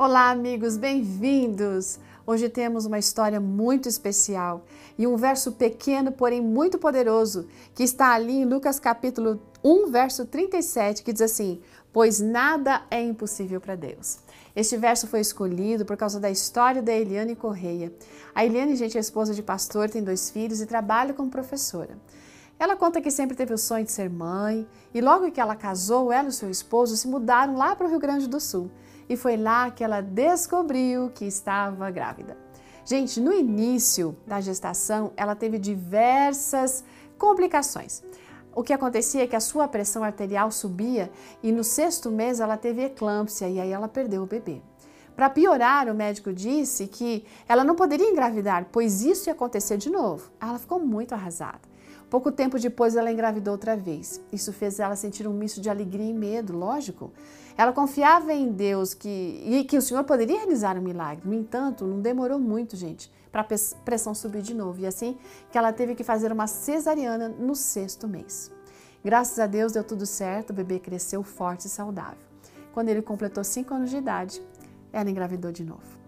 Olá, amigos, bem-vindos! Hoje temos uma história muito especial e um verso pequeno, porém muito poderoso, que está ali em Lucas capítulo 1, verso 37, que diz assim: Pois nada é impossível para Deus. Este verso foi escolhido por causa da história da Eliane Correia. A Eliane, gente, é esposa de pastor, tem dois filhos e trabalha como professora. Ela conta que sempre teve o sonho de ser mãe e logo que ela casou, ela e seu esposo se mudaram lá para o Rio Grande do Sul e foi lá que ela descobriu que estava grávida. Gente, no início da gestação, ela teve diversas complicações. O que acontecia é que a sua pressão arterial subia e no sexto mês ela teve eclâmpsia e aí ela perdeu o bebê. Para piorar, o médico disse que ela não poderia engravidar, pois isso ia acontecer de novo. Ela ficou muito arrasada. Pouco tempo depois, ela engravidou outra vez. Isso fez ela sentir um misto de alegria e medo, lógico. Ela confiava em Deus que, e que o Senhor poderia realizar um milagre. No entanto, não demorou muito, gente, para a pressão subir de novo. E assim que ela teve que fazer uma cesariana no sexto mês. Graças a Deus deu tudo certo, o bebê cresceu forte e saudável. Quando ele completou cinco anos de idade, ela engravidou de novo.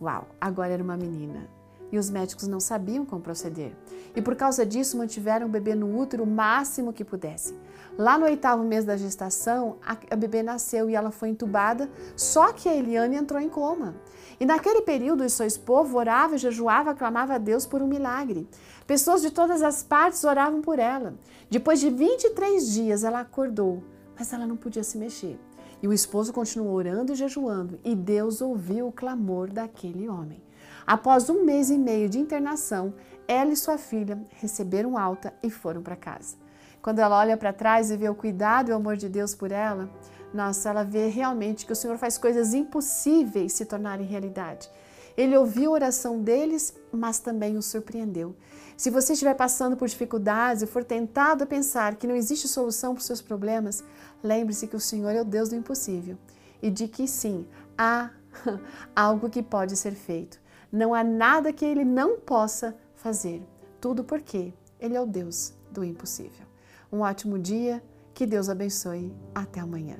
Uau, agora era uma menina e os médicos não sabiam como proceder. E por causa disso mantiveram o bebê no útero o máximo que pudessem. Lá no oitavo mês da gestação, a, bebê nasceu e ela foi entubada, só que a Eliane entrou em coma. E naquele período, o seu povo orava, jejuava, clamava a Deus por um milagre. Pessoas de todas as partes oravam por ela. Depois de 23 dias, ela acordou, mas ela não podia se mexer. E o esposo continuou orando e jejuando, e Deus ouviu o clamor daquele homem. Após um mês e meio de internação, ela e sua filha receberam alta e foram para casa. Quando ela olha para trás e vê o cuidado e o amor de Deus por ela, nossa, ela vê realmente que o Senhor faz coisas impossíveis se tornarem realidade. Ele ouviu a oração deles, mas também os surpreendeu. Se você estiver passando por dificuldades e for tentado a pensar que não existe solução para os seus problemas, lembre-se que o Senhor é o Deus do impossível e de que sim, há algo que pode ser feito. Não há nada que ele não possa fazer. Tudo porque ele é o Deus do impossível. Um ótimo dia, que Deus abençoe. Até amanhã.